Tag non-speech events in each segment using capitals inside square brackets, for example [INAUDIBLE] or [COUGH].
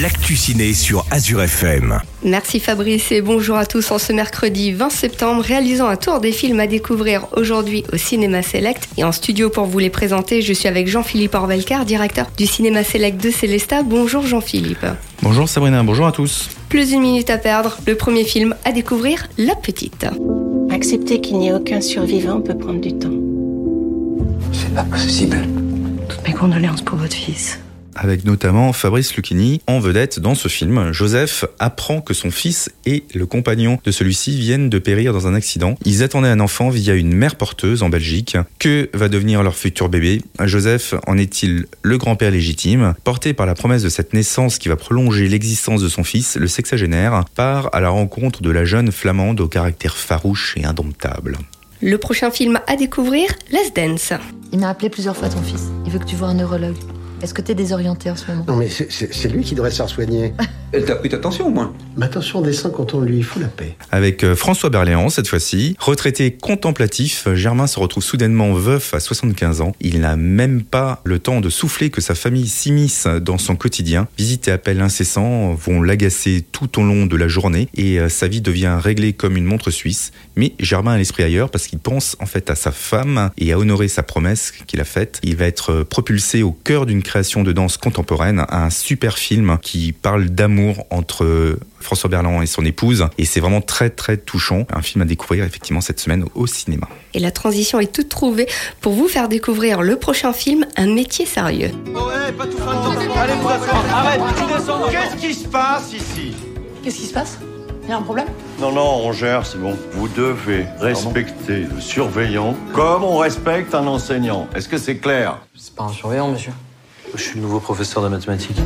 l'actu ciné sur Azure FM. Merci Fabrice et bonjour à tous en ce mercredi 20 septembre, réalisant un tour des films à découvrir aujourd'hui au Cinéma Select. Et en studio pour vous les présenter, je suis avec Jean-Philippe Orvelcar, directeur du Cinéma Select de Célesta. Bonjour Jean-Philippe. Bonjour Sabrina, bonjour à tous. Plus d'une minute à perdre, le premier film à découvrir, La Petite. Accepter qu'il n'y ait aucun survivant peut prendre du temps. C'est pas possible. Toutes mes condoléances pour votre fils avec notamment Fabrice Lucchini en vedette dans ce film. Joseph apprend que son fils et le compagnon de celui-ci viennent de périr dans un accident. Ils attendaient un enfant via une mère porteuse en Belgique. Que va devenir leur futur bébé? Joseph en est-il le grand-père légitime? Porté par la promesse de cette naissance qui va prolonger l'existence de son fils, le sexagénaire part à la rencontre de la jeune flamande au caractère farouche et indomptable. Le prochain film à découvrir, Let's Dance. Il m'a appelé plusieurs fois ton fils. Il veut que tu vois un neurologue. Est-ce que tu es désorienté en ce moment? Non, mais c'est lui qui devrait se faire soigner. [LAUGHS] Elle t'a pris attention, au moins. Ma attention descend quand on lui fout la paix. Avec euh, François Berléand, cette fois-ci, retraité contemplatif, Germain se retrouve soudainement veuf à 75 ans. Il n'a même pas le temps de souffler que sa famille s'immisce dans son quotidien. Visites et appels incessants vont l'agacer tout au long de la journée et euh, sa vie devient réglée comme une montre suisse. Mais Germain a l'esprit ailleurs parce qu'il pense en fait à sa femme et à honorer sa promesse qu'il a faite. Il va être propulsé au cœur d'une création de danse contemporaine, un super film qui parle d'amour entre François Berland et son épouse. Et c'est vraiment très très touchant. Un film à découvrir effectivement cette semaine au cinéma. Et la transition est toute trouvée pour vous faire découvrir le prochain film, Un métier sérieux. Oh ouais, pas tout Allez, arrête, tu descends. Qu'est-ce qui se passe ici? Qu'est-ce qui se passe? Il y a un problème? Non, non, on gère, c'est bon. Vous devez respecter le surveillant comme on respecte un enseignant. Est-ce que c'est clair? C'est pas un surveillant, monsieur. Je suis le nouveau professeur de mathématiques.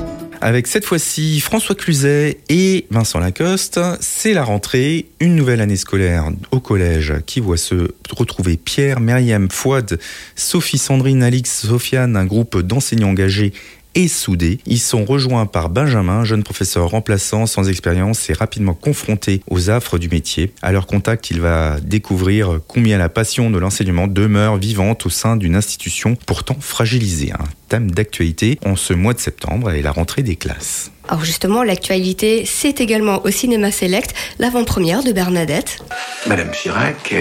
Avec cette fois-ci François Cluzet et Vincent Lacoste, c'est la rentrée, une nouvelle année scolaire au collège qui voit se retrouver Pierre, Myriam, Fouad, Sophie, Sandrine, Alix, Sofiane, un groupe d'enseignants engagés et soudés. Ils sont rejoints par Benjamin, jeune professeur remplaçant sans expérience et rapidement confronté aux affres du métier. À leur contact, il va découvrir combien la passion de l'enseignement demeure vivante au sein d'une institution pourtant fragilisée. Un thème d'actualité en ce mois de septembre et la rentrée des classes. Alors justement, l'actualité, c'est également au Cinéma Select l'avant-première de Bernadette. Madame Chirac,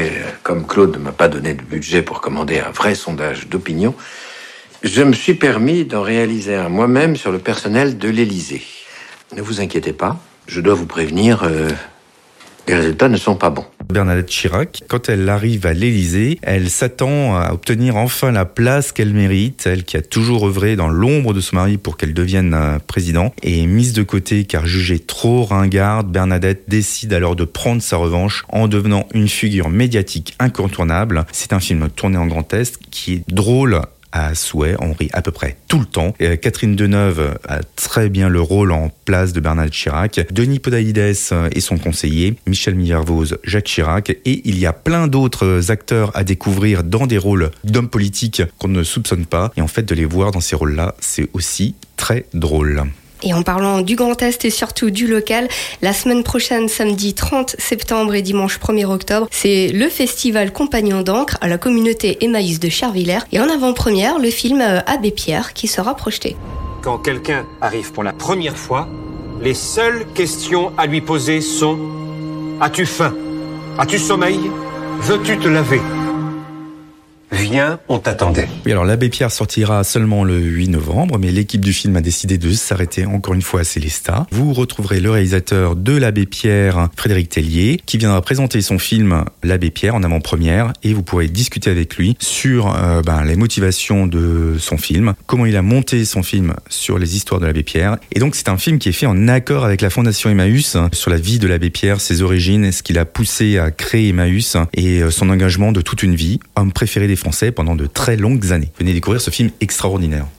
comme Claude ne m'a pas donné de budget pour commander un vrai sondage d'opinion, je me suis permis d'en réaliser un moi-même sur le personnel de l'Élysée. Ne vous inquiétez pas, je dois vous prévenir, euh, les résultats ne sont pas bons. Bernadette Chirac, quand elle arrive à l'Élysée, elle s'attend à obtenir enfin la place qu'elle mérite, elle qui a toujours œuvré dans l'ombre de son mari pour qu'elle devienne euh, président. Et mise de côté car jugée trop ringarde, Bernadette décide alors de prendre sa revanche en devenant une figure médiatique incontournable. C'est un film tourné en Grand Est qui est drôle à souhait, on rit à peu près tout le temps. Et Catherine Deneuve a très bien le rôle en place de Bernard Chirac, Denis Podalides et son conseiller, Michel Millervoz, Jacques Chirac, et il y a plein d'autres acteurs à découvrir dans des rôles d'hommes politiques qu'on ne soupçonne pas. Et en fait, de les voir dans ces rôles-là, c'est aussi très drôle. Et en parlant du Grand Est et surtout du local, la semaine prochaine, samedi 30 septembre et dimanche 1er octobre, c'est le festival Compagnon d'encre à la communauté Emmaüs de Chervillers. Et en avant-première, le film euh, Abbé Pierre qui sera projeté. Quand quelqu'un arrive pour la première fois, les seules questions à lui poser sont As-tu faim? As-tu sommeil? Veux-tu te laver? Viens, on t'attendait. Oui, alors l'abbé Pierre sortira seulement le 8 novembre, mais l'équipe du film a décidé de s'arrêter encore une fois à Célesta. Vous retrouverez le réalisateur de l'abbé Pierre, Frédéric Tellier, qui viendra présenter son film L'abbé Pierre en avant-première, et vous pourrez discuter avec lui sur euh, ben, les motivations de son film, comment il a monté son film sur les histoires de l'abbé Pierre. Et donc c'est un film qui est fait en accord avec la Fondation Emmaüs sur la vie de l'abbé Pierre, ses origines, ce qu'il a poussé à créer Emmaüs et euh, son engagement de toute une vie, homme préféré des Pendant de très longues années. Venez découvrir ce film extraordinaire.